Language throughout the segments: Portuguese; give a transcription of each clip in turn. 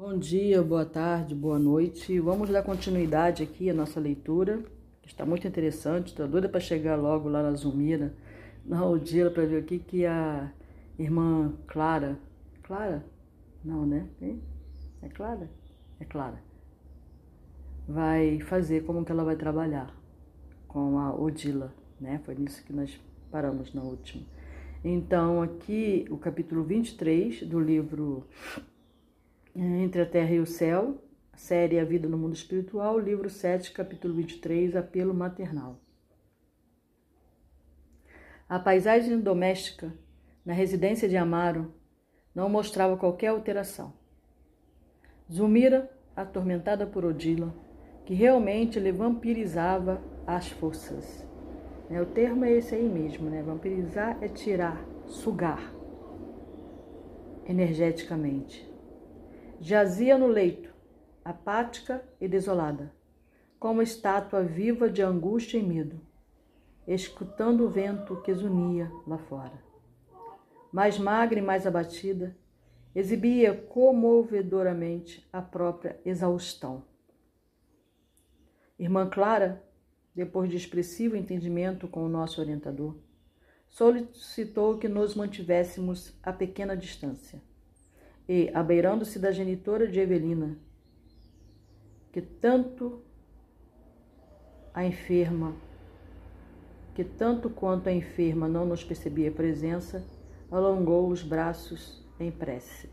Bom dia, boa tarde, boa noite. Vamos dar continuidade aqui à nossa leitura, que está muito interessante. Estou doida para chegar logo lá na Zumira, na Odila, para ver o que, que a irmã Clara. Clara? Não, né? É Clara? É Clara. Vai fazer, como que ela vai trabalhar com a Odila, né? Foi nisso que nós paramos na última. Então, aqui o capítulo 23 do livro entre a Terra e o Céu, série A Vida no Mundo Espiritual, livro 7, capítulo 23, Apelo Maternal. A paisagem doméstica na residência de Amaro não mostrava qualquer alteração. Zumira, atormentada por Odila, que realmente lhe vampirizava as forças. O termo é esse aí mesmo, né? Vampirizar é tirar, sugar energeticamente. Jazia no leito, apática e desolada, como estátua viva de angústia e medo, escutando o vento que zunia lá fora. Mais magra e mais abatida, exibia comovedoramente a própria exaustão. Irmã Clara, depois de expressivo entendimento com o nosso orientador, solicitou que nos mantivéssemos a pequena distância e, abeirando-se da genitora de Evelina, que tanto a enferma, que tanto quanto a enferma não nos percebia presença, alongou os braços em prece.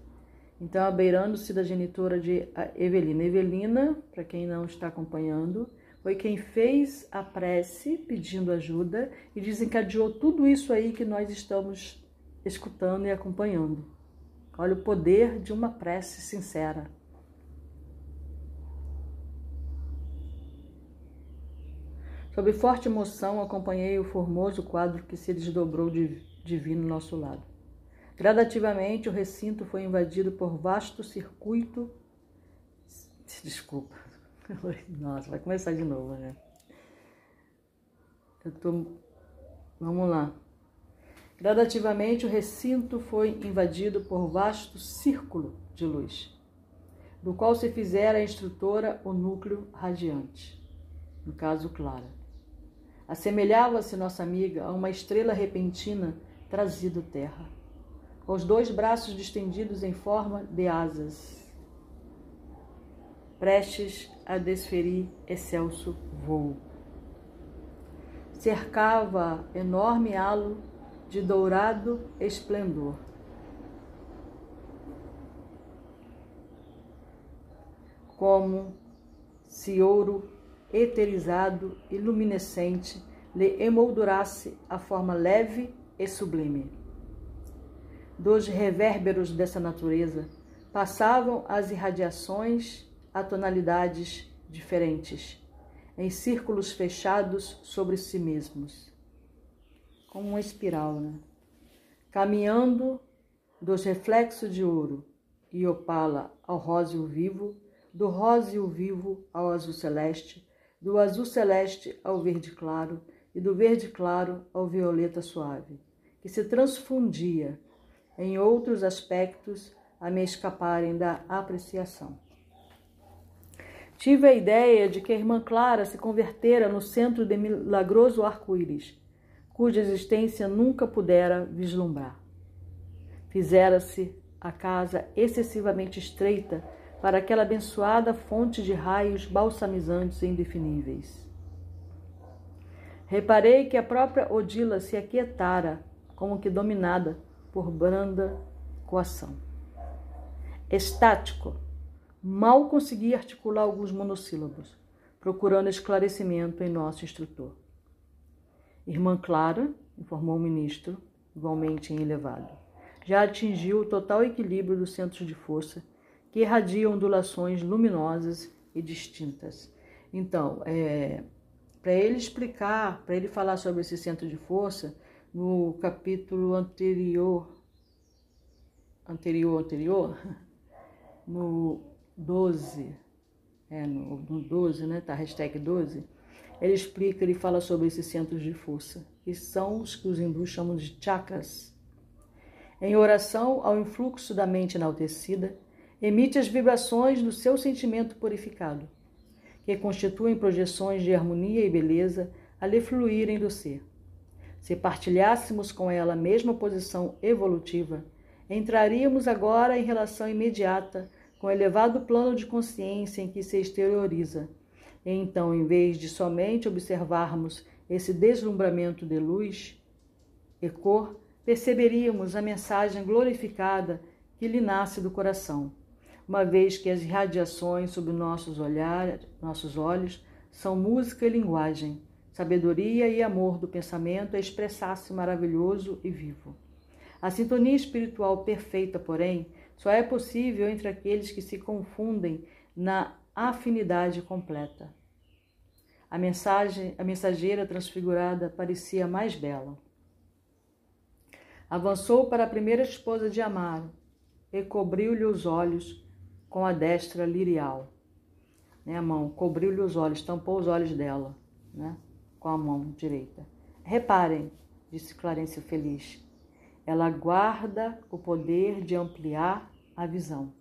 Então, abeirando-se da genitora de Evelina. Evelina, para quem não está acompanhando, foi quem fez a prece pedindo ajuda e desencadeou tudo isso aí que nós estamos escutando e acompanhando. Olha o poder de uma prece sincera. Sob forte emoção, acompanhei o formoso quadro que se desdobrou divino ao nosso lado. Gradativamente, o recinto foi invadido por vasto circuito. Desculpa. Nossa, vai começar de novo, né? Eu tô. Vamos lá. Gradativamente, o recinto foi invadido por vasto círculo de luz, do qual se fizera a instrutora o núcleo radiante, no caso Clara. Assemelhava-se nossa amiga a uma estrela repentina trazida terra, com os dois braços distendidos em forma de asas, prestes a desferir excelso voo. Cercava enorme halo de dourado esplendor. Como se ouro eterizado e luminescente lhe emoldurasse a forma leve e sublime. Dos revérberos dessa natureza passavam as irradiações a tonalidades diferentes, em círculos fechados sobre si mesmos como uma espiral, né? Caminhando dos reflexos de ouro e opala ao róseo vivo, do róseo vivo ao azul celeste, do azul celeste ao verde claro e do verde claro ao violeta suave, que se transfundia em outros aspectos a me escaparem da apreciação. Tive a ideia de que a irmã Clara se convertera no centro de milagroso arco-íris, cuja existência nunca pudera vislumbrar. Fizera-se a casa excessivamente estreita para aquela abençoada fonte de raios balsamizantes e indefiníveis. Reparei que a própria Odila se aquietara, como que dominada por branda coação. Estático, mal consegui articular alguns monossílabos, procurando esclarecimento em nosso instrutor. Irmã Clara, informou o ministro, igualmente em elevado, já atingiu o total equilíbrio dos centros de força que irradiam ondulações luminosas e distintas. Então, é, para ele explicar, para ele falar sobre esse centro de força, no capítulo anterior, anterior, anterior, no 12, é, no, no 12, né, tá, hashtag 12, ele explica, ele fala sobre esses centros de força, que são os que os hindus chamam de chakras. Em oração ao influxo da mente enaltecida, emite as vibrações do seu sentimento purificado, que constituem projeções de harmonia e beleza a lhe fluírem do ser. Se partilhássemos com ela a mesma posição evolutiva, entraríamos agora em relação imediata com o elevado plano de consciência em que se exterioriza. Então, em vez de somente observarmos esse deslumbramento de luz e cor, perceberíamos a mensagem glorificada que lhe nasce do coração, uma vez que as irradiações sobre nossos, olhar, nossos olhos são música e linguagem, sabedoria e amor do pensamento a expressar-se maravilhoso e vivo. A sintonia espiritual perfeita, porém, só é possível entre aqueles que se confundem na afinidade completa. A mensagem, a mensageira transfigurada parecia mais bela. Avançou para a primeira esposa de Amaro e cobriu-lhe os olhos com a destra lirial. Né, a mão, cobriu-lhe os olhos, tampou os olhos dela, né, com a mão direita. Reparem, disse Clarencio feliz, ela guarda o poder de ampliar a visão.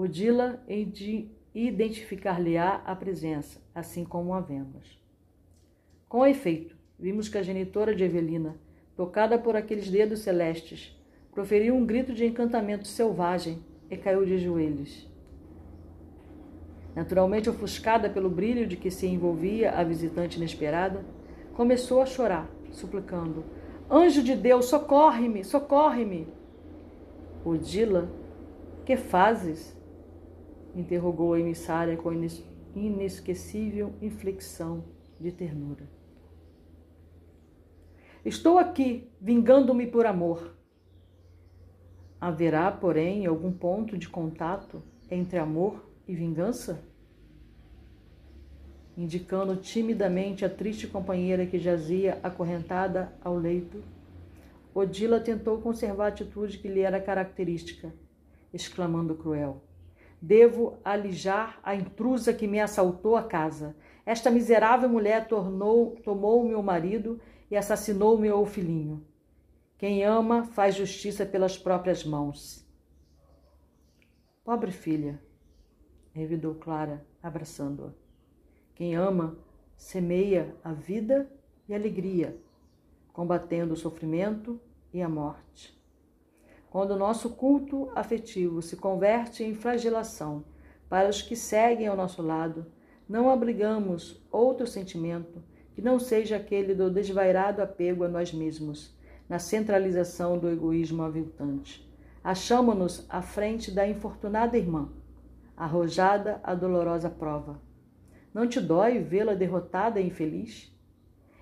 Odila de identificar-lhe-á a presença, assim como a vemos. Com efeito, vimos que a genitora de Evelina, tocada por aqueles dedos celestes, proferiu um grito de encantamento selvagem e caiu de joelhos. Naturalmente ofuscada pelo brilho de que se envolvia a visitante inesperada, começou a chorar, suplicando: Anjo de Deus, socorre-me, socorre-me! Odila, que fazes? Interrogou a emissária com inesquecível inflexão de ternura. Estou aqui, vingando-me por amor. Haverá, porém, algum ponto de contato entre amor e vingança? Indicando timidamente a triste companheira que jazia acorrentada ao leito, Odila tentou conservar a atitude que lhe era característica, exclamando cruel: Devo alijar a intrusa que me assaltou a casa. Esta miserável mulher tornou, tomou meu marido e assassinou meu filhinho. Quem ama faz justiça pelas próprias mãos. Pobre filha, revidou Clara, abraçando-a. Quem ama semeia a vida e a alegria, combatendo o sofrimento e a morte. Quando o nosso culto afetivo se converte em flagelação para os que seguem ao nosso lado, não abrigamos outro sentimento que não seja aquele do desvairado apego a nós mesmos, na centralização do egoísmo aviltante. Achamo-nos à frente da infortunada irmã, arrojada à dolorosa prova. Não te dói vê-la derrotada e infeliz?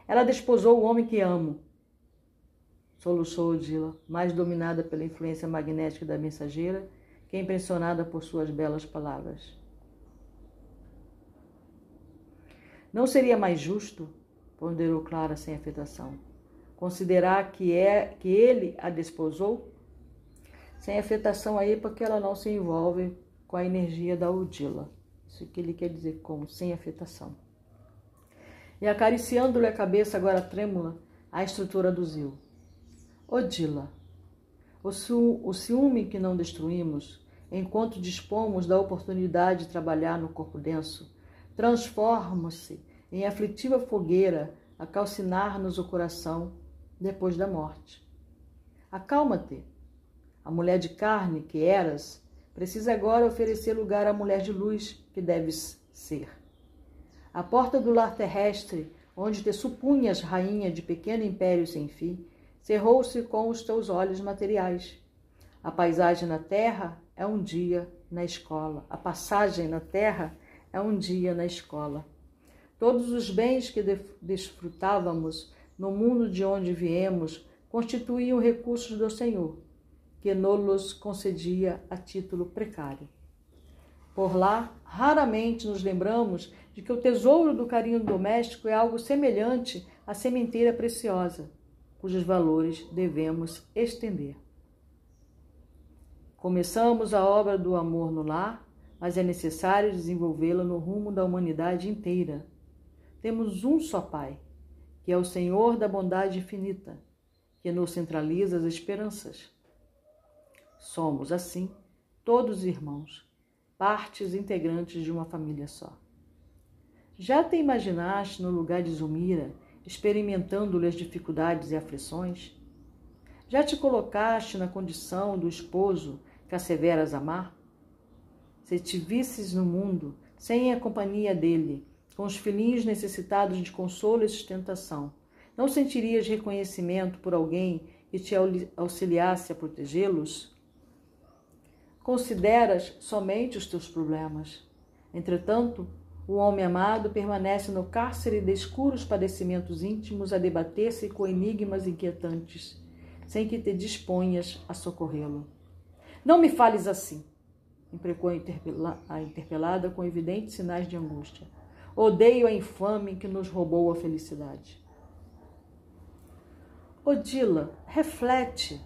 Ela desposou o homem que amo. Soluçou Odila, mais dominada pela influência magnética da mensageira que impressionada por suas belas palavras. Não seria mais justo ponderou Clara sem afetação. Considerar que é que ele a desposou? Sem afetação aí, porque ela não se envolve com a energia da Odila. Isso que ele quer dizer como sem afetação. E acariciando-lhe a cabeça agora trêmula, a estrutura do Zil. Odila, o, o ciúme que não destruímos, enquanto dispomos da oportunidade de trabalhar no corpo denso, transforma-se em aflitiva fogueira a calcinar-nos o coração depois da morte. Acalma-te. A mulher de carne que eras precisa agora oferecer lugar à mulher de luz que deves ser. A porta do lar terrestre, onde te supunhas rainha de pequeno império sem fim, cerrou-se com os teus olhos materiais. A paisagem na terra é um dia na escola. A passagem na terra é um dia na escola. Todos os bens que desfrutávamos no mundo de onde viemos constituíam recursos do Senhor, que nos concedia a título precário. Por lá, raramente nos lembramos de que o tesouro do carinho doméstico é algo semelhante à sementeira preciosa, cujos valores devemos estender. Começamos a obra do amor no lar, mas é necessário desenvolvê-la no rumo da humanidade inteira temos um só Pai, que é o Senhor da bondade infinita, que nos centraliza as esperanças. Somos, assim, todos irmãos, partes integrantes de uma família só. Já te imaginaste no lugar de Zumira, experimentando-lhe as dificuldades e aflições? Já te colocaste na condição do esposo que asseveras amar? Se te visses no mundo, sem a companhia dele, com os filhinhos necessitados de consolo e sustentação, não sentirias reconhecimento por alguém que te auxiliasse a protegê-los? Consideras somente os teus problemas. Entretanto, o homem amado permanece no cárcere de escuros padecimentos íntimos a debater-se com enigmas inquietantes sem que te disponhas a socorrê-lo. Não me fales assim, imprecou a interpelada com evidentes sinais de angústia. Odeio a infame que nos roubou a felicidade. Odila, reflete.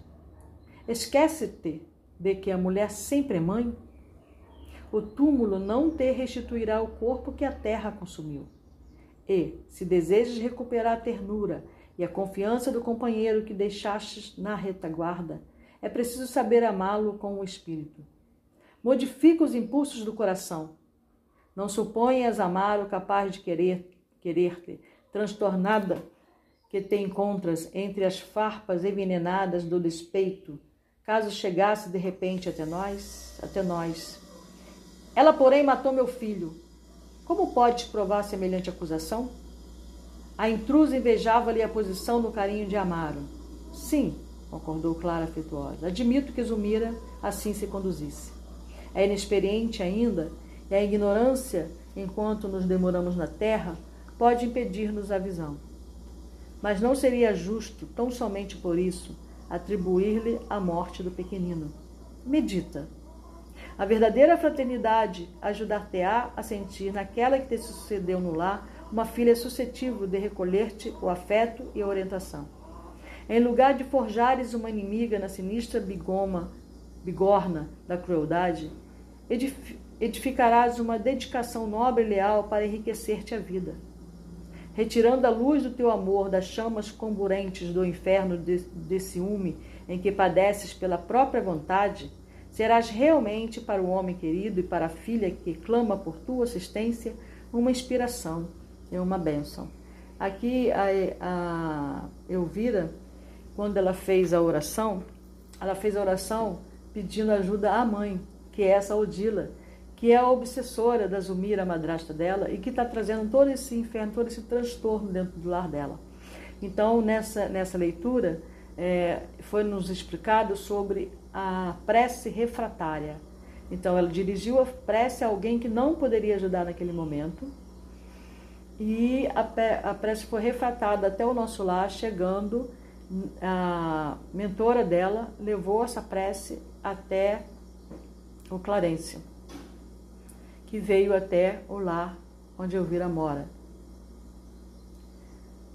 Esquece-te de que a mulher sempre é mãe. O túmulo não te restituirá o corpo que a terra consumiu. E, se desejas recuperar a ternura e a confiança do companheiro que deixastes na retaguarda, é preciso saber amá-lo com o espírito. Modifica os impulsos do coração. Não suponhas amar o capaz de querer querer-te, transtornada que te encontras entre as farpas envenenadas do despeito, caso chegasse de repente até nós, até nós. Ela, porém, matou meu filho. Como podes provar semelhante acusação? A intrusa invejava-lhe a posição no carinho de Amaro. Sim, concordou Clara afetuosa. Admito que Zumira assim se conduzisse. É inexperiente ainda, e a ignorância, enquanto nos demoramos na terra, pode impedir-nos a visão. Mas não seria justo, tão somente por isso, atribuir-lhe a morte do pequenino. Medita. A verdadeira fraternidade ajudar-te-á a sentir naquela que te sucedeu no lar uma filha suscetível de recolher-te o afeto e a orientação. Em lugar de forjares uma inimiga na sinistra bigoma, bigorna da crueldade, edificarás uma dedicação nobre e leal para enriquecer-te a vida. Retirando a luz do teu amor das chamas comburentes do inferno de, de ciúme em que padeces pela própria vontade, serás realmente para o homem querido e para a filha que clama por tua assistência uma inspiração é uma bênção. Aqui a, a Elvira, quando ela fez a oração, ela fez a oração pedindo ajuda à mãe, que é essa Odila, que é a obsessora da Zumira, a madrasta dela, e que está trazendo todo esse inferno, todo esse transtorno dentro do lar dela. Então, nessa, nessa leitura, é, foi nos explicado sobre a prece refratária. Então, ela dirigiu a prece a alguém que não poderia ajudar naquele momento, e a, a prece foi refratada até o nosso lar, chegando, a mentora dela levou essa prece até o Clarêncio, que veio até o lar onde Elvira mora.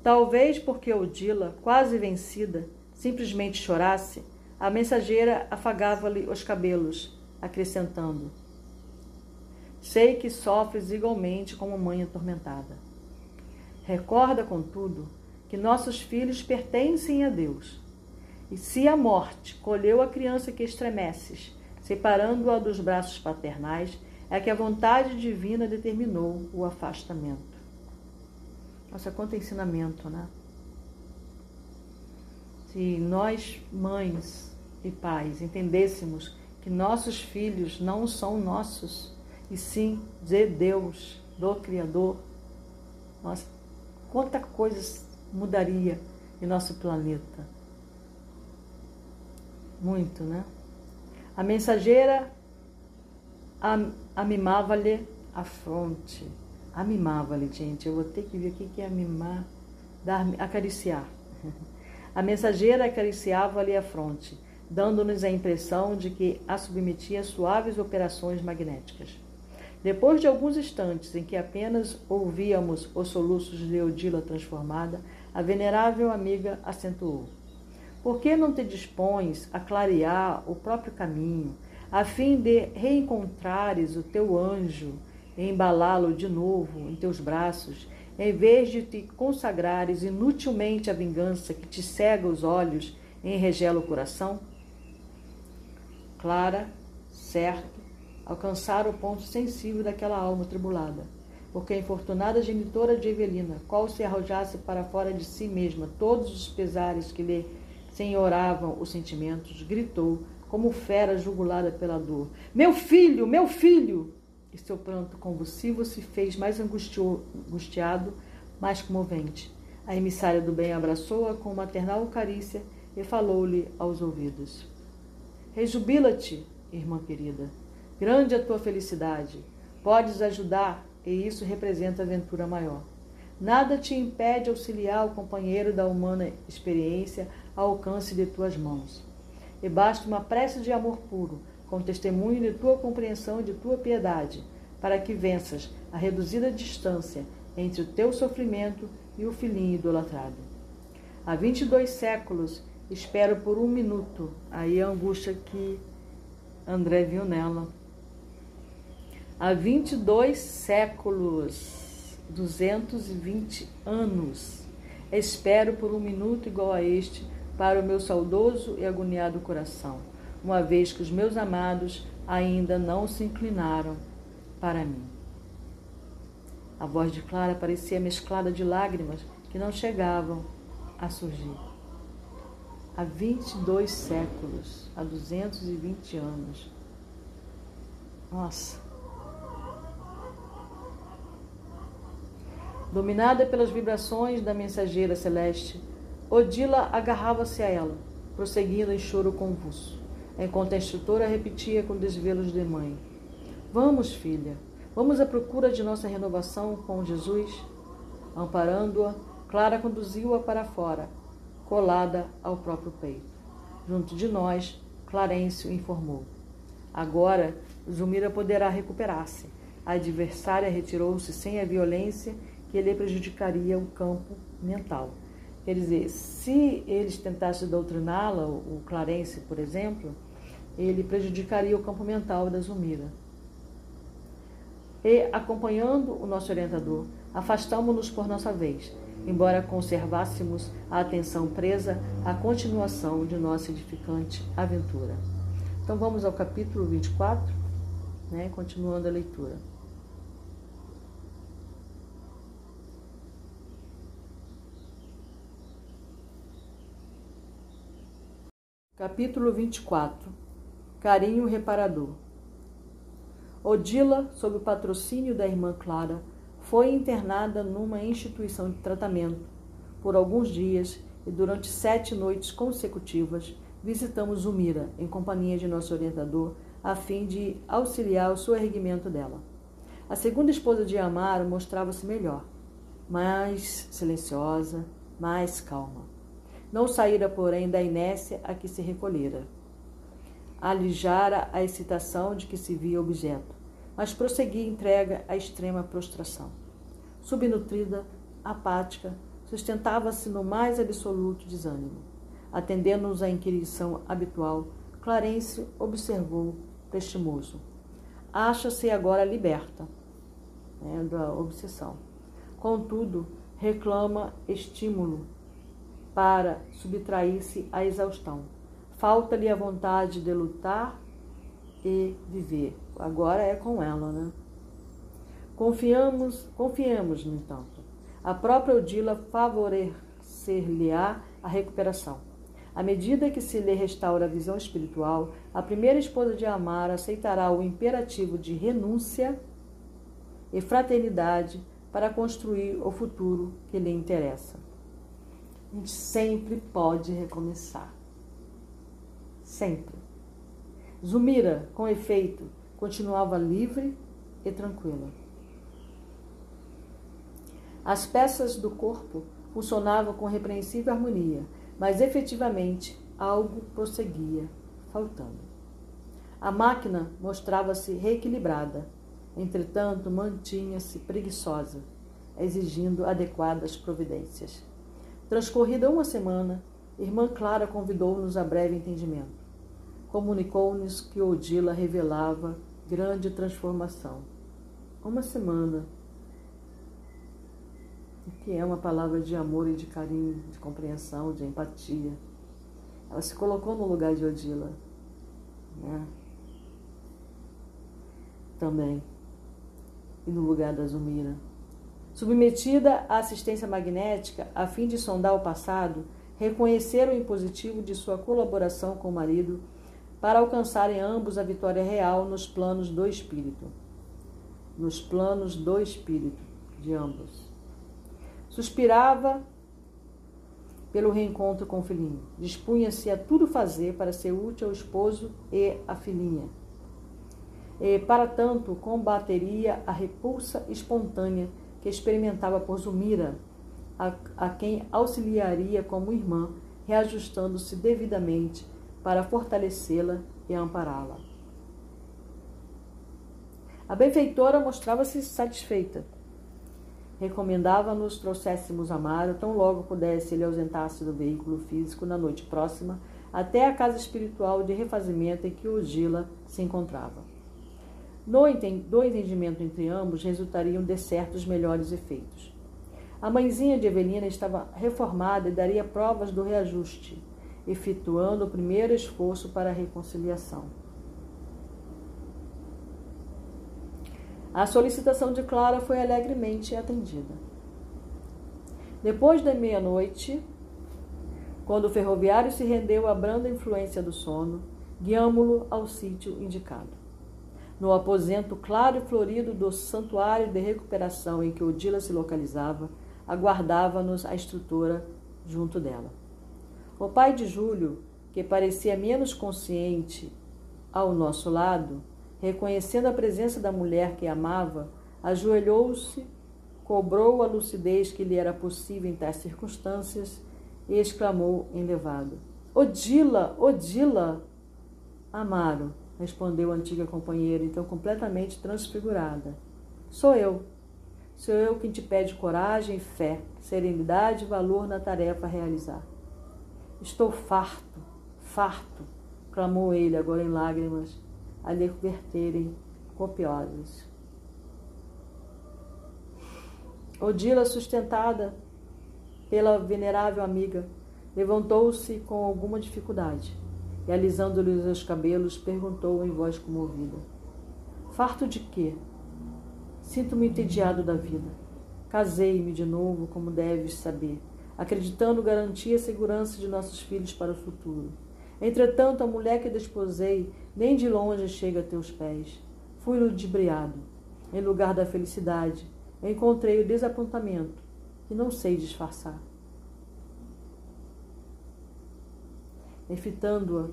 Talvez porque Odila, quase vencida, simplesmente chorasse, a mensageira afagava-lhe os cabelos, acrescentando: Sei que sofres igualmente como mãe atormentada. Recorda, contudo, que nossos filhos pertencem a Deus. E se a morte colheu a criança que estremeces, separando-a dos braços paternais, é que a vontade divina determinou o afastamento. Nossa, quanto ensinamento, né? Se nós, mães e pais, entendêssemos que nossos filhos não são nossos, e sim de Deus, do Criador, nós quanta coisa mudaria em nosso planeta. Muito, né? A mensageira amimava-lhe a fronte. Amimava-lhe, gente. Eu vou ter que ver o que é mimar. Dar, acariciar. A mensageira acariciava-lhe a fronte, dando-nos a impressão de que a submetia a suaves operações magnéticas. Depois de alguns instantes em que apenas ouvíamos os soluços de Odila transformada, a venerável amiga acentuou: Por que não te dispões a clarear o próprio caminho, a fim de reencontrares o teu anjo e embalá-lo de novo em teus braços em vez de te consagrares inutilmente à vingança que te cega os olhos e enregela o coração? Clara, certo, alcançara o ponto sensível daquela alma tribulada, porque a infortunada genitora de Evelina, qual se arrojasse para fora de si mesma todos os pesares que lhe senhoravam os sentimentos, gritou, como fera jugulada pela dor: Meu filho, meu filho! Seu pranto convulsivo se fez mais angustiado, mais comovente. A emissária do bem abraçou-a com maternal carícia e falou-lhe aos ouvidos: Rejubila-te, irmã querida. Grande a tua felicidade. Podes ajudar, e isso representa aventura maior. Nada te impede auxiliar o companheiro da humana experiência ao alcance de tuas mãos. E basta uma prece de amor puro, com testemunho de tua compreensão e de tua piedade, para que venças a reduzida distância entre o teu sofrimento e o filhinho idolatrado. Há vinte e dois séculos espero por um minuto, aí a angústia que André viu nela. Há 22 séculos, 220 anos, espero por um minuto igual a este para o meu saudoso e agoniado coração, uma vez que os meus amados ainda não se inclinaram para mim. A voz de Clara parecia mesclada de lágrimas que não chegavam a surgir. Há 22 séculos, há 220 anos. Nossa! Dominada pelas vibrações da mensageira celeste, Odila agarrava-se a ela, prosseguindo em choro convulso, enquanto a instrutora repetia com desvelos de mãe: Vamos, filha, vamos à procura de nossa renovação com Jesus? Amparando-a, Clara conduziu-a para fora, colada ao próprio peito. Junto de nós, Clarencio informou: Agora, Zumira poderá recuperar-se. A adversária retirou-se sem a violência que lhe prejudicaria o campo mental. Quer dizer, se eles tentassem doutriná-la, o Clarence, por exemplo, ele prejudicaria o campo mental da Zumira. E, acompanhando o nosso orientador, afastamos-nos por nossa vez, embora conservássemos a atenção presa à continuação de nossa edificante aventura. Então vamos ao capítulo 24, né, continuando a leitura. Capítulo 24 Carinho reparador Odila, sob o patrocínio da irmã Clara, foi internada numa instituição de tratamento. Por alguns dias e durante sete noites consecutivas, visitamos Zumira, em companhia de nosso orientador, a fim de auxiliar o soerguimento dela. A segunda esposa de Amaro mostrava-se melhor, mais silenciosa, mais calma. Não saíra, porém, da inércia a que se recolhera. Alijara a excitação de que se via objeto, mas prosseguia entrega à extrema prostração. Subnutrida, apática, sustentava-se no mais absoluto desânimo. Atendendo-nos à inquirição habitual, Clarence observou, prestimoso. Acha-se agora liberta né, da obsessão. Contudo, reclama estímulo para subtrair-se à exaustão. Falta-lhe a vontade de lutar e viver. Agora é com ela, né? Confiamos, confiemos, no entanto. A própria Odila favorecer-lhe-á a recuperação. À medida que se lhe restaura a visão espiritual, a primeira esposa de Amar aceitará o imperativo de renúncia e fraternidade para construir o futuro que lhe interessa a gente sempre pode recomeçar. Sempre. Zumira, com efeito, continuava livre e tranquila. As peças do corpo funcionavam com repreensível harmonia, mas efetivamente algo prosseguia, faltando. A máquina mostrava-se reequilibrada, entretanto mantinha-se preguiçosa, exigindo adequadas providências. Transcorrida uma semana, irmã Clara convidou-nos a breve entendimento. Comunicou-nos que Odila revelava grande transformação. Uma semana. que é uma palavra de amor e de carinho, de compreensão, de empatia. Ela se colocou no lugar de Odila. Né? Também. E no lugar da Zumira. Submetida à assistência magnética, a fim de sondar o passado, reconhecer o impositivo de sua colaboração com o marido para alcançarem ambos a vitória real nos planos do espírito. Nos planos do espírito de ambos. Suspirava pelo reencontro com o filhinho. Dispunha-se a tudo fazer para ser útil ao esposo e à filhinha. E, para tanto, combateria a repulsa espontânea que experimentava por Zumira, a, a quem auxiliaria como irmã, reajustando-se devidamente para fortalecê-la e ampará-la. A benfeitora mostrava-se satisfeita. Recomendava-nos trouxéssemos Amaro tão logo pudesse ele ausentar-se do veículo físico na noite próxima até a casa espiritual de refazimento em que Odila se encontrava. No do entendimento entre ambos resultariam de certos melhores efeitos. A mãezinha de Evelina estava reformada e daria provas do reajuste, efetuando o primeiro esforço para a reconciliação. A solicitação de Clara foi alegremente atendida. Depois da meia-noite, quando o ferroviário se rendeu à branda influência do sono, guiamo-lo ao sítio indicado. No aposento claro e florido do santuário de recuperação em que Odila se localizava, aguardava-nos a instrutora junto dela. O pai de Júlio, que parecia menos consciente ao nosso lado, reconhecendo a presença da mulher que amava, ajoelhou-se, cobrou a lucidez que lhe era possível em tais circunstâncias e exclamou enlevado: Odila, Odila! Amaro, respondeu a antiga companheira, então completamente transfigurada. Sou eu. Sou eu quem te pede coragem, fé, serenidade e valor na tarefa a realizar. Estou farto, farto, clamou ele, agora em lágrimas, a lhe verterem copiosas. Odila, sustentada pela venerável amiga, levantou-se com alguma dificuldade e, alisando-lhe os cabelos, perguntou em voz comovida: Farto de quê? Sinto-me entediado da vida. Casei-me de novo, como deves saber, acreditando garantir a segurança de nossos filhos para o futuro. Entretanto, a mulher que desposei nem de longe chega a teus pés. Fui ludibriado. Em lugar da felicidade, encontrei o desapontamento, que não sei disfarçar. Enfitando-a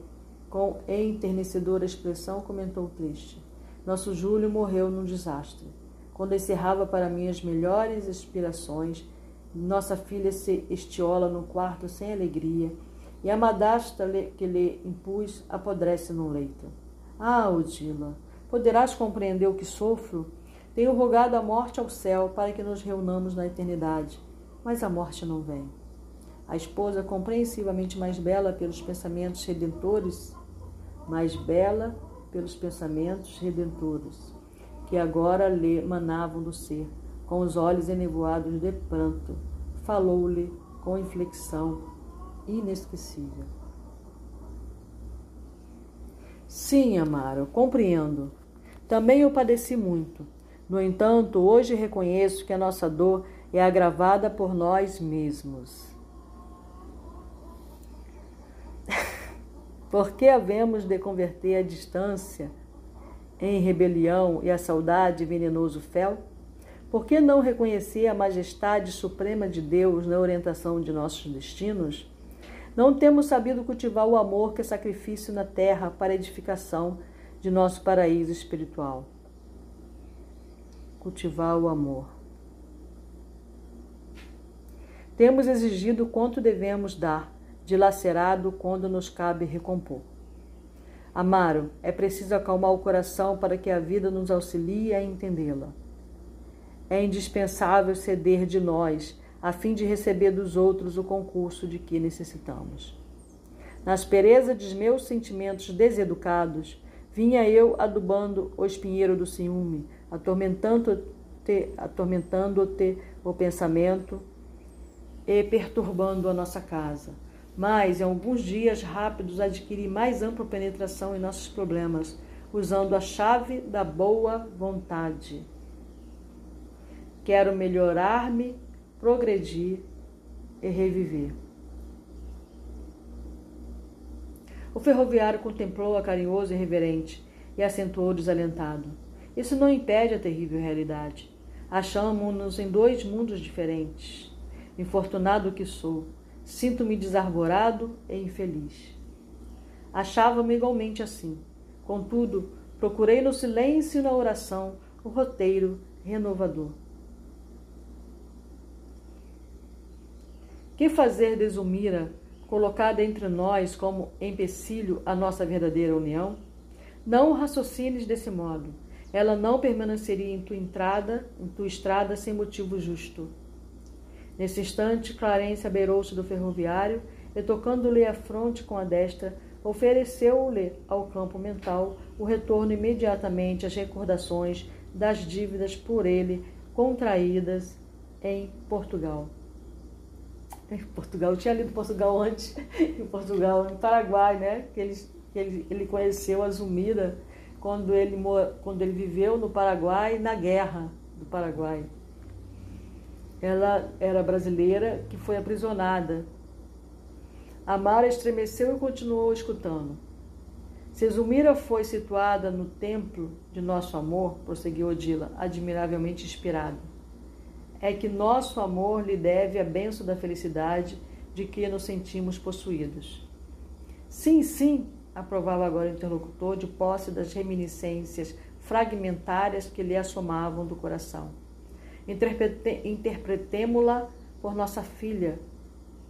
com enternecedora expressão, comentou triste: Nosso Júlio morreu num desastre quando encerrava para mim as melhores inspirações, nossa filha se estiola no quarto sem alegria, e a madasta que lhe impus apodrece no leito. Ah, Odila, poderás compreender o que sofro? Tenho rogado a morte ao céu para que nos reunamos na eternidade, mas a morte não vem. A esposa, compreensivamente mais bela pelos pensamentos redentores, mais bela pelos pensamentos redentores que agora lhe manavam do ser, com os olhos enevoados de pranto, falou-lhe com inflexão inesquecível. Sim, Amaro, compreendo. Também eu padeci muito. No entanto, hoje reconheço que a nossa dor é agravada por nós mesmos. Por que havemos de converter a distância em rebelião e a saudade venenoso fel? Por que não reconhecer a majestade suprema de Deus na orientação de nossos destinos? Não temos sabido cultivar o amor que é sacrifício na terra para a edificação de nosso paraíso espiritual. Cultivar o amor. Temos exigido quanto devemos dar, dilacerado quando nos cabe recompor. Amaro, é preciso acalmar o coração para que a vida nos auxilie a entendê-la. É indispensável ceder de nós, a fim de receber dos outros o concurso de que necessitamos. Na aspereza de meus sentimentos deseducados, vinha eu adubando o espinheiro do ciúme, atormentando, atormentando-te atormentando o pensamento e perturbando a nossa casa. Mas, em alguns dias rápidos, adquiri mais ampla penetração em nossos problemas, usando a chave da boa vontade. Quero melhorar-me, progredir e reviver. O ferroviário contemplou-a carinhoso e reverente e acentuou desalentado. Isso não impede a terrível realidade. Achamos-nos em dois mundos diferentes. Infortunado que sou, sinto-me desarvorado e infeliz. Achava-me igualmente assim. Contudo, procurei no silêncio e na oração o roteiro renovador. Que fazer de Zulmira, colocada entre nós como empecilho à nossa verdadeira união? Não raciocines desse modo. Ela não permaneceria em tua entrada, em tua estrada sem motivo justo. Nesse instante, Clarence abeirou-se do ferroviário e, tocando-lhe a fronte com a destra, ofereceu-lhe ao campo mental o retorno imediatamente às recordações das dívidas por ele contraídas em Portugal. Portugal, eu tinha lido Portugal antes, em Portugal, em Paraguai, né? Que ele, que ele, ele conheceu a Zumira quando ele, quando ele viveu no Paraguai, na guerra do Paraguai. Ela era brasileira que foi aprisionada. A Mara estremeceu e continuou escutando. Se Zumira foi situada no templo de nosso amor, prosseguiu Odila, admiravelmente inspirado é que nosso amor lhe deve a benção da felicidade de que nos sentimos possuídos. Sim, sim, aprovava agora o interlocutor, de posse das reminiscências fragmentárias que lhe assomavam do coração. Interpretemo-la por nossa filha,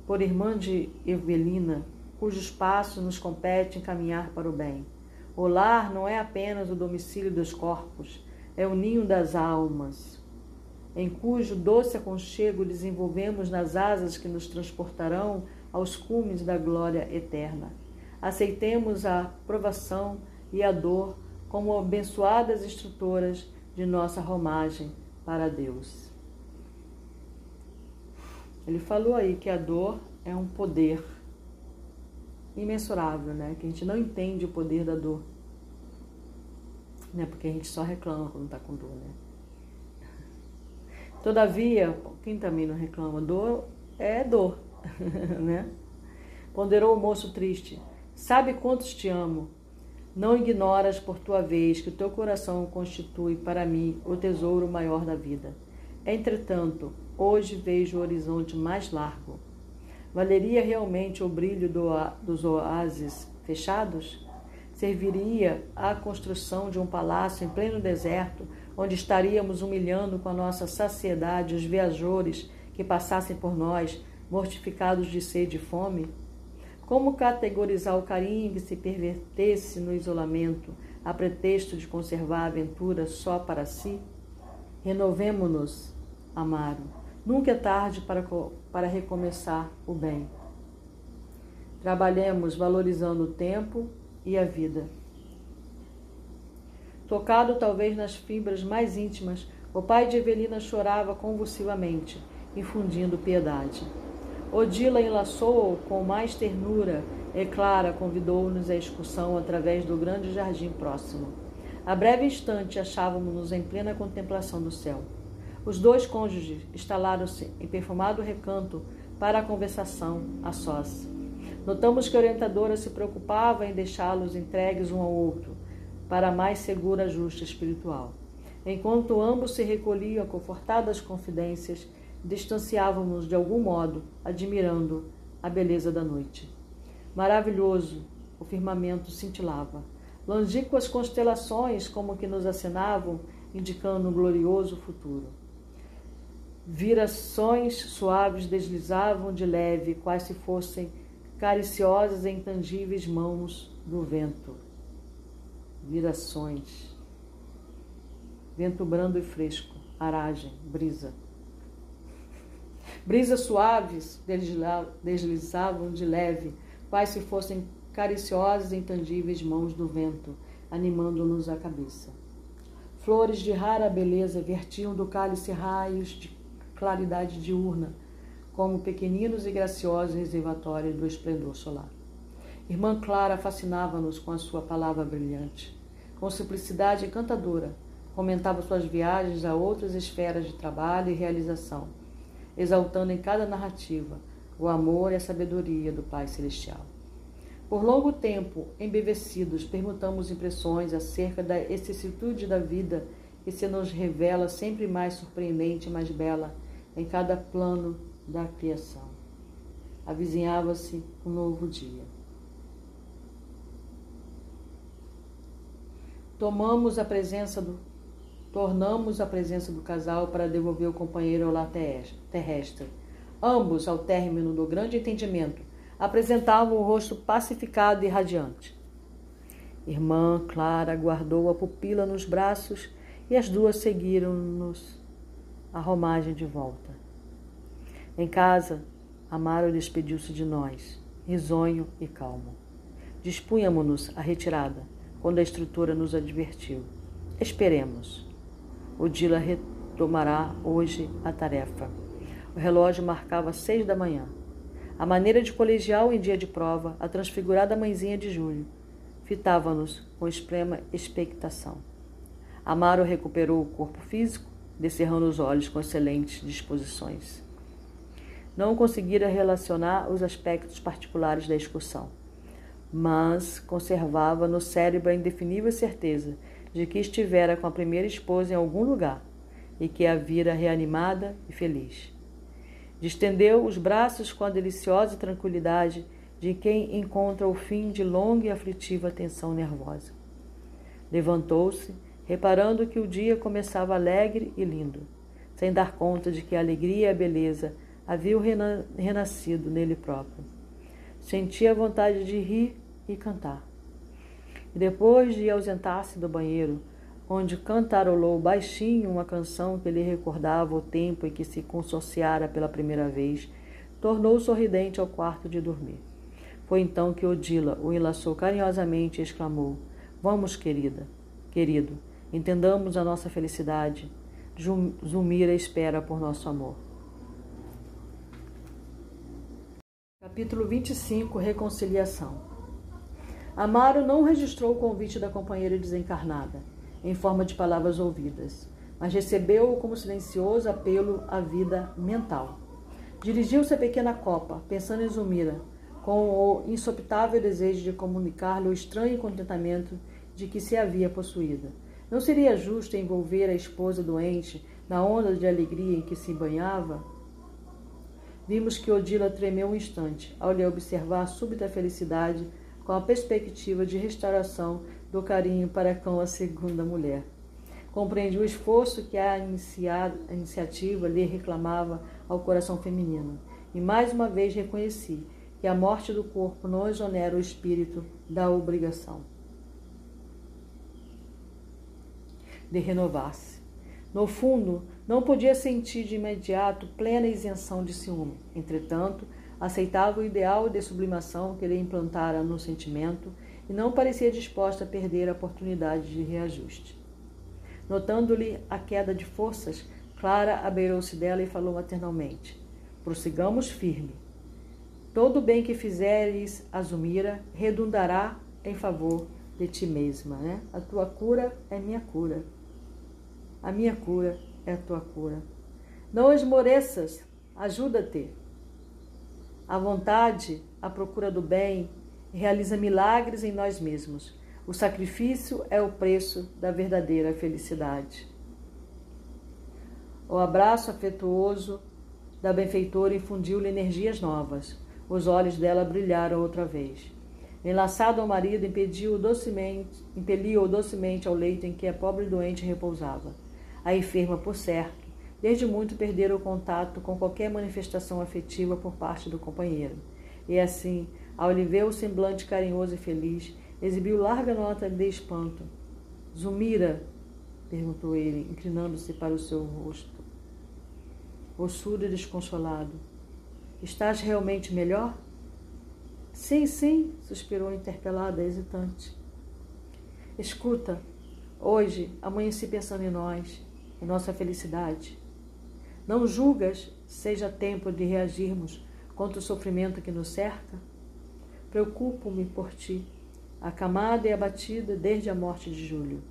por irmã de Evelina, cujos passos nos compete encaminhar para o bem. O lar não é apenas o domicílio dos corpos, é o ninho das almas em cujo doce aconchego desenvolvemos nas asas que nos transportarão aos cumes da glória eterna. Aceitemos a provação e a dor como abençoadas instrutoras de nossa romagem para Deus. Ele falou aí que a dor é um poder imensurável, né? Que a gente não entende o poder da dor. Né? Porque a gente só reclama quando está com dor, né? Todavia, quem também não reclama dor é dor, né? Ponderou o moço triste. Sabe quantos te amo. Não ignoras por tua vez que o teu coração constitui para mim o tesouro maior da vida. Entretanto, hoje vejo o horizonte mais largo. Valeria realmente o brilho do, dos oásis fechados? Serviria a construção de um palácio em pleno deserto onde estaríamos humilhando com a nossa saciedade os viajores que passassem por nós, mortificados de sede e fome? Como categorizar o carinho que se pervertesse no isolamento, a pretexto de conservar a aventura só para si? Renovemo-nos, Amaro. Nunca é tarde para, para recomeçar o bem. Trabalhemos valorizando o tempo e a vida. Tocado talvez nas fibras mais íntimas, o pai de Evelina chorava convulsivamente, infundindo piedade. Odila enlaçou-o com mais ternura e Clara convidou-nos à excursão através do grande jardim próximo. A breve instante achávamos-nos em plena contemplação do céu. Os dois cônjuges instalaram-se em perfumado recanto para a conversação a sós. Notamos que a orientadora se preocupava em deixá-los entregues um ao outro, para mais seguro ajuste espiritual. Enquanto ambos se recolhiam a confortadas confidências, distanciávamos de algum modo, admirando a beleza da noite. Maravilhoso, o firmamento cintilava. Longínquas constelações, como que nos assinavam, indicando um glorioso futuro. Virações suaves deslizavam de leve, quais se fossem cariciosas e intangíveis mãos do vento virações, vento brando e fresco, aragem, brisa. Brisas suaves deslizavam de leve, quais se fossem cariciosas e intangíveis mãos do vento, animando-nos a cabeça. Flores de rara beleza vertiam do cálice raios de claridade diurna, como pequeninos e graciosos reservatórios do esplendor solar. Irmã Clara fascinava-nos com a sua palavra brilhante. Com simplicidade encantadora, comentava suas viagens a outras esferas de trabalho e realização, exaltando em cada narrativa o amor e a sabedoria do Pai Celestial. Por longo tempo, embevecidos, perguntamos impressões acerca da excessitude da vida que se nos revela sempre mais surpreendente e mais bela em cada plano da criação. Avizinhava-se um novo dia. Tomamos a presença do tornamos a presença do casal para devolver o companheiro ao lar terrestre. Ambos, ao término do grande entendimento, apresentavam o rosto pacificado e radiante. Irmã Clara guardou a pupila nos braços e as duas seguiram-nos a romagem de volta. Em casa, Amaro despediu-se de nós, risonho e calmo. Dispunhamos-nos à retirada, quando a estrutura nos advertiu. Esperemos. Odila retomará hoje a tarefa. O relógio marcava seis da manhã. A maneira de colegial em dia de prova, a transfigurada mãezinha de Júlio, fitava-nos com extrema expectação. Amaro recuperou o corpo físico, descerrando os olhos com excelentes disposições. Não conseguira relacionar os aspectos particulares da excursão, mas conservava no cérebro a indefinível certeza de que estivera com a primeira esposa em algum lugar e que a vira reanimada e feliz. Distendeu os braços com a deliciosa tranquilidade de quem encontra o fim de longa e aflitiva tensão nervosa. Levantou-se, reparando que o dia começava alegre e lindo, sem dar conta de que a alegria e a beleza haviam rena renascido nele próprio. Sentia vontade de rir e cantar. E depois de ausentar-se do banheiro, onde cantarolou baixinho uma canção que lhe recordava o tempo em que se consorciara pela primeira vez, tornou sorridente ao quarto de dormir. Foi então que Odila o enlaçou carinhosamente e exclamou: Vamos, querida, querido, entendamos a nossa felicidade. Zumira espera por nosso amor. Capítulo 25 Reconciliação Amaro não registrou o convite da companheira desencarnada em forma de palavras ouvidas, mas recebeu-o como silencioso apelo à vida mental. Dirigiu-se à pequena copa, pensando em Zulmira, com o insopitável desejo de comunicar-lhe o estranho contentamento de que se havia possuída. Não seria justo envolver a esposa doente na onda de alegria em que se banhava? Vimos que Odila tremeu um instante ao lhe observar a súbita felicidade com a perspectiva de restauração do carinho para com a segunda mulher. Compreendi o esforço que a, a iniciativa lhe reclamava ao coração feminino e mais uma vez reconheci que a morte do corpo não exonera o espírito da obrigação de renovar-se. No fundo, não podia sentir de imediato plena isenção de ciúme. Entretanto, aceitava o ideal de sublimação que ele implantara no sentimento e não parecia disposta a perder a oportunidade de reajuste. Notando-lhe a queda de forças, Clara abeirou-se dela e falou maternalmente: Prossigamos firme. Todo o bem que fizeres a Zumira redundará em favor de ti mesma. Né? A tua cura é minha cura. A minha cura é a tua cura. Não esmoreças, ajuda-te. A vontade, a procura do bem, realiza milagres em nós mesmos. O sacrifício é o preço da verdadeira felicidade. O abraço afetuoso da benfeitora infundiu-lhe energias novas. Os olhos dela brilharam outra vez. Enlaçado ao marido, impediu docemente, impeliu-o docemente ao leito em que a pobre doente repousava. A enferma, por certo, desde muito perdera o contato com qualquer manifestação afetiva por parte do companheiro. E assim, ao lhe ver o semblante carinhoso e feliz, exibiu larga nota de espanto. Zumira? perguntou ele, inclinando-se para o seu rosto. Ossudo e desconsolado. Estás realmente melhor? Sim, sim, suspirou interpelada, hesitante. Escuta, Hoje, amanheci pensando em nós, em nossa felicidade. Não julgas seja tempo de reagirmos contra o sofrimento que nos cerca? Preocupo-me por ti, acamada e abatida desde a morte de Júlio.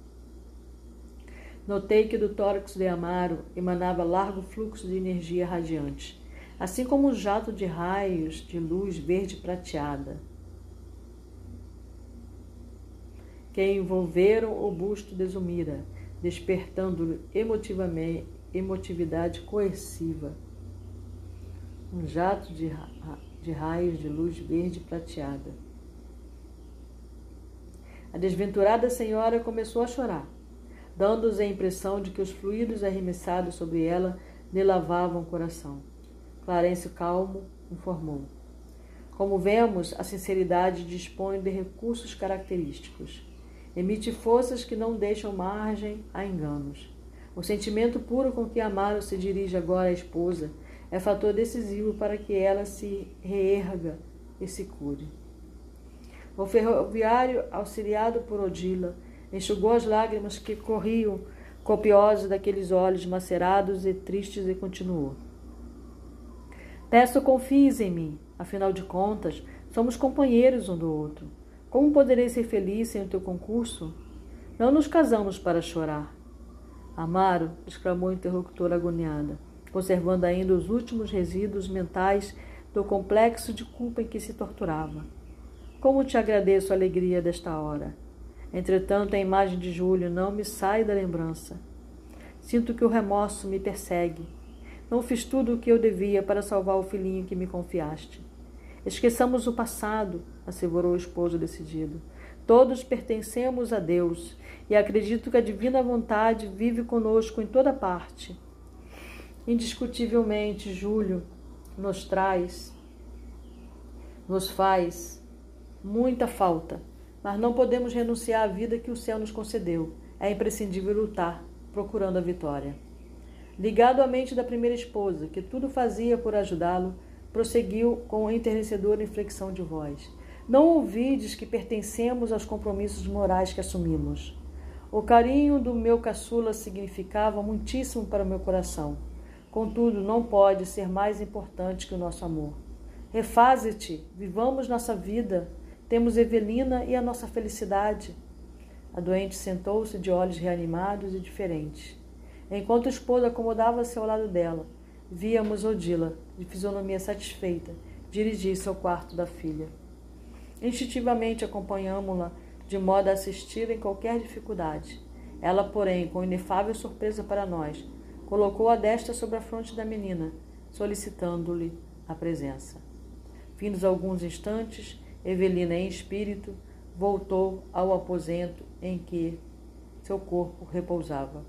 Notei que do tórax de Amaro emanava largo fluxo de energia radiante, assim como um jato de raios de luz verde prateada, que envolveram o busto de Zumira, despertando-lhe emotivamente emotividade coerciva. Um jato de, de raios de luz verde prateada. A desventurada senhora começou a chorar, dando-os a impressão de que os fluidos arremessados sobre ela lhe lavavam o coração. Clarence calmo informou. Como vemos, a sinceridade dispõe de recursos característicos. Emite forças que não deixam margem a enganos. O sentimento puro com que Amaro se dirige agora à esposa é fator decisivo para que ela se reerga e se cure. O ferroviário, auxiliado por Odila, enxugou as lágrimas que corriam copiosas daqueles olhos macerados e tristes e continuou. Peço confies em mim, afinal de contas, somos companheiros um do outro. Como poderei ser feliz sem o teu concurso? Não nos casamos para chorar. Amaro, exclamou o interlocutor agoniada, conservando ainda os últimos resíduos mentais do complexo de culpa em que se torturava. Como te agradeço a alegria desta hora. Entretanto, a imagem de Júlio não me sai da lembrança. Sinto que o remorso me persegue. Não fiz tudo o que eu devia para salvar o filhinho que me confiaste. Esqueçamos o passado, assegurou o esposo decidido. Todos pertencemos a Deus e acredito que a divina vontade vive conosco em toda parte. Indiscutivelmente, Júlio nos traz, nos faz muita falta, mas não podemos renunciar à vida que o céu nos concedeu. É imprescindível lutar, procurando a vitória. Ligado à mente da primeira esposa, que tudo fazia por ajudá-lo, prosseguiu com enternecedora inflexão de voz. Não ouvides que pertencemos aos compromissos morais que assumimos. O carinho do meu caçula significava muitíssimo para o meu coração. Contudo, não pode ser mais importante que o nosso amor. Refaze-te, vivamos nossa vida, temos Evelina e a nossa felicidade. A doente sentou-se de olhos reanimados e diferentes. Enquanto o esposo acomodava-se ao lado dela, víamos Odila, de fisionomia satisfeita, dirigir-se ao quarto da filha. Instintivamente acompanhamos-la de modo a assistir em qualquer dificuldade. Ela, porém, com inefável surpresa para nós, colocou a destra sobre a fronte da menina, solicitando-lhe a presença. Findos alguns instantes, Evelina, em espírito, voltou ao aposento em que seu corpo repousava.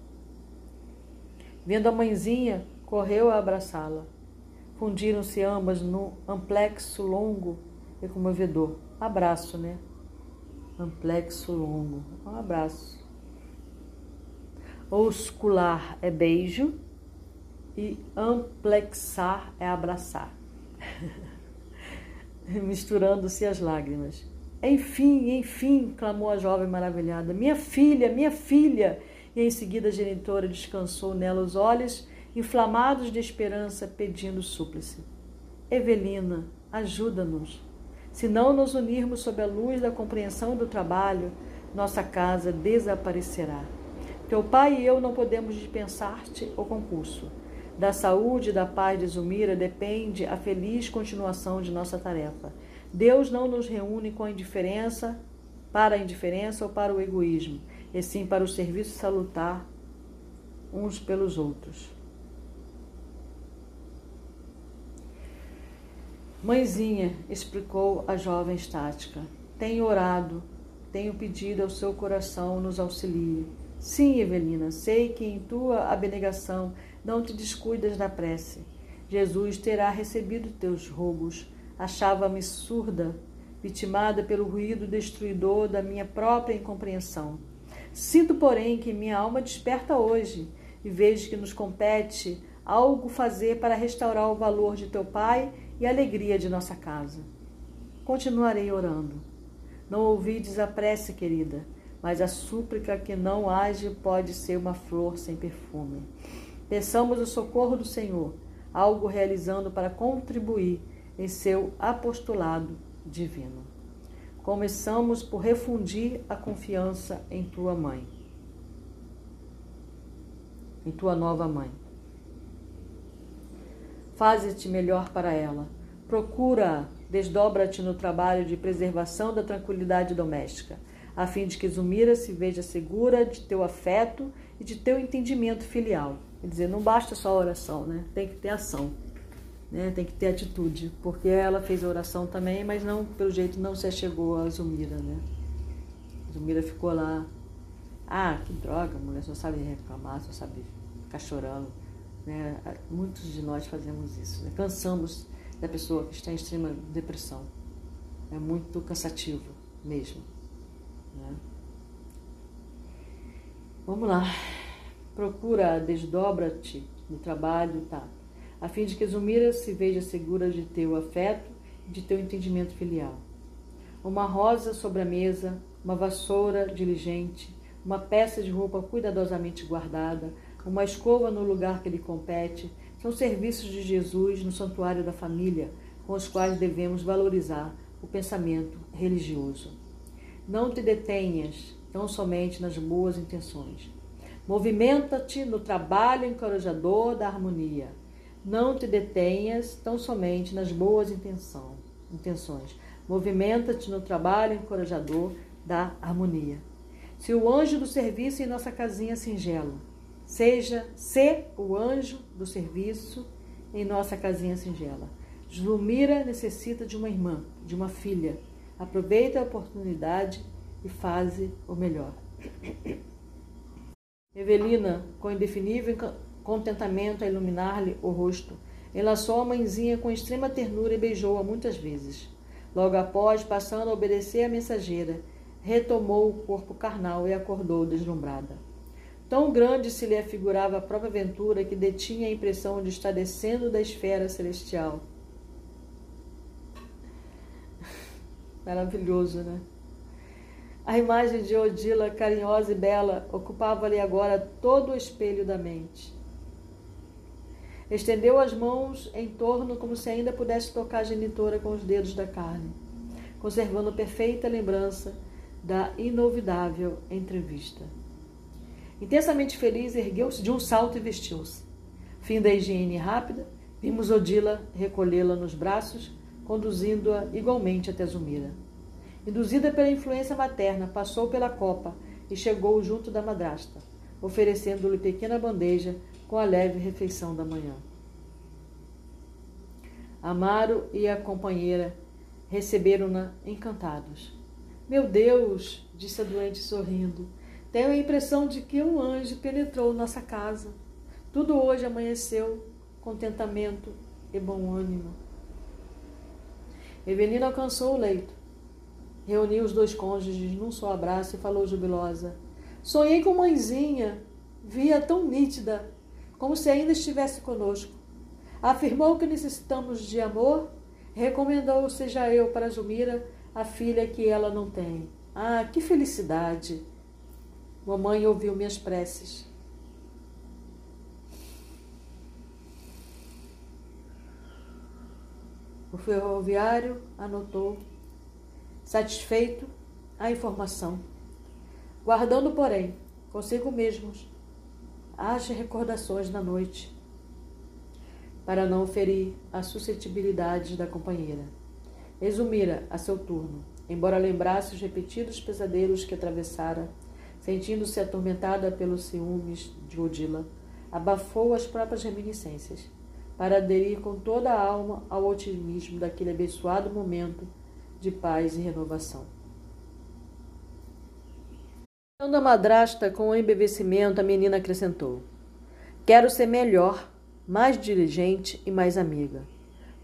Vendo a mãezinha, correu a abraçá-la. Fundiram-se ambas no amplexo longo e comovedor. Abraço, né? amplexo longo. Um abraço. Oscular é beijo e amplexar é abraçar. Misturando-se as lágrimas. Enfim, enfim, clamou a jovem maravilhada. Minha filha, minha filha! E em seguida a genitora descansou nela os olhos, inflamados de esperança, pedindo súplice. Evelina, ajuda-nos. Se não nos unirmos sob a luz da compreensão do trabalho, nossa casa desaparecerá. Teu pai e eu não podemos dispensar-te o concurso. Da saúde e da paz de Zumira depende a feliz continuação de nossa tarefa. Deus não nos reúne com a indiferença, para a indiferença ou para o egoísmo, e sim para o serviço salutar uns pelos outros. Mãezinha, explicou a jovem estática, tenho orado, tenho pedido ao seu coração nos auxilie. Sim, Evelina, sei que em tua abnegação não te descuidas da prece. Jesus terá recebido teus rogos. Achava-me surda, vitimada pelo ruído destruidor da minha própria incompreensão. Sinto, porém, que minha alma desperta hoje e vejo que nos compete algo fazer para restaurar o valor de teu Pai e alegria de nossa casa. Continuarei orando. Não ouvides a prece, querida, mas a súplica que não age pode ser uma flor sem perfume. Peçamos o socorro do Senhor, algo realizando para contribuir em seu apostolado divino. Começamos por refundir a confiança em tua mãe, em tua nova mãe. Faze-te melhor para ela. Procura, desdobra-te no trabalho de preservação da tranquilidade doméstica, a fim de que Zumira se veja segura de teu afeto e de teu entendimento filial. Quer dizer, não basta só a oração, né? Tem que ter ação né? Tem que ter atitude, porque ela fez a oração também, mas não, pelo jeito, não se achegou a Zumira, né? Zumira ficou lá, ah, que droga, mulher só sabe reclamar, só sabe ficar chorando, né? Muitos de nós fazemos isso, né? Cansamos da pessoa que está em extrema depressão. É muito cansativo mesmo, né? Vamos lá. Procura, desdobra-te no trabalho, tá? a fim de que Zumira se veja segura de teu afeto e de teu entendimento filial. Uma rosa sobre a mesa, uma vassoura diligente, uma peça de roupa cuidadosamente guardada, uma escova no lugar que lhe compete, são serviços de Jesus no santuário da família, com os quais devemos valorizar o pensamento religioso. Não te detenhas tão somente nas boas intenções. Movimenta-te no trabalho encorajador da harmonia não te detenhas tão somente nas boas intenção, intenções. Movimenta-te no trabalho encorajador da harmonia. Se o anjo do serviço em nossa casinha singela, seja se o anjo do serviço em nossa casinha singela. Julmira necessita de uma irmã, de uma filha. Aproveita a oportunidade e faze o melhor. Evelina, com indefinível contentamento a iluminar-lhe o rosto. Enlaçou a mãezinha com extrema ternura e beijou-a muitas vezes. Logo após, passando a obedecer à mensageira, retomou o corpo carnal e acordou deslumbrada. Tão grande se lhe afigurava a própria aventura que detinha a impressão de estar descendo da esfera celestial. Maravilhoso, né? A imagem de Odila, carinhosa e bela, ocupava-lhe agora todo o espelho da mente. Estendeu as mãos em torno como se ainda pudesse tocar a genitora com os dedos da carne, conservando perfeita lembrança da inovidável entrevista. Intensamente feliz, ergueu-se de um salto e vestiu-se. Fim da higiene rápida, vimos Odila recolhê-la nos braços, conduzindo-a igualmente até Zumira. Induzida pela influência materna, passou pela copa e chegou junto da madrasta, oferecendo-lhe pequena bandeja com a leve refeição da manhã. Amaro e a companheira receberam-na encantados. Meu Deus, disse a doente sorrindo, tenho a impressão de que um anjo penetrou nossa casa. Tudo hoje amanheceu contentamento e bom ânimo. Evelina alcançou o leito, reuniu os dois cônjuges num só abraço e falou jubilosa: Sonhei com mãezinha, via tão nítida como se ainda estivesse conosco. Afirmou que necessitamos de amor, recomendou seja eu para Jumira, a filha que ela não tem. Ah, que felicidade! Mamãe ouviu minhas preces. O ferroviário anotou, satisfeito, a informação, guardando, porém, consigo mesmos haja recordações na noite, para não ferir as suscetibilidades da companheira. Exumira a seu turno, embora lembrasse os repetidos pesadelos que atravessara, sentindo-se atormentada pelos ciúmes de Odila, abafou as próprias reminiscências, para aderir com toda a alma ao otimismo daquele abençoado momento de paz e renovação. Quando a madrasta, com o embevecimento, a menina acrescentou: Quero ser melhor, mais diligente e mais amiga.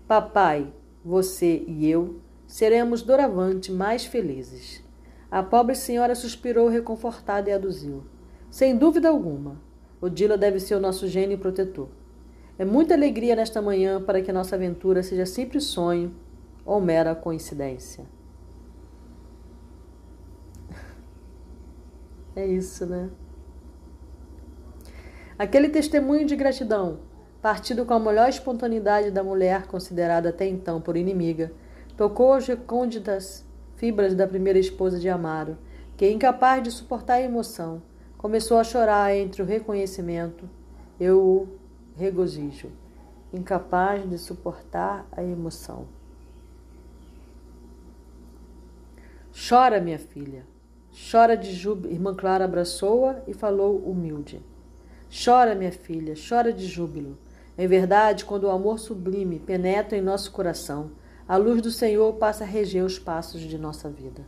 Papai, você e eu seremos doravante mais felizes. A pobre senhora suspirou reconfortada e aduziu. Sem dúvida alguma, Odila deve ser o nosso gênio protetor. É muita alegria nesta manhã para que nossa aventura seja sempre sonho ou mera coincidência. É isso, né? Aquele testemunho de gratidão, partido com a melhor espontaneidade da mulher considerada até então por inimiga, tocou as recônditas fibras da primeira esposa de Amaro, que, incapaz de suportar a emoção, começou a chorar entre o reconhecimento e o regozijo, incapaz de suportar a emoção. Chora, minha filha. Chora de júbilo. Irmã Clara abraçou-a e falou humilde. Chora, minha filha, chora de júbilo. Em verdade, quando o amor sublime penetra em nosso coração, a luz do Senhor passa a reger os passos de nossa vida.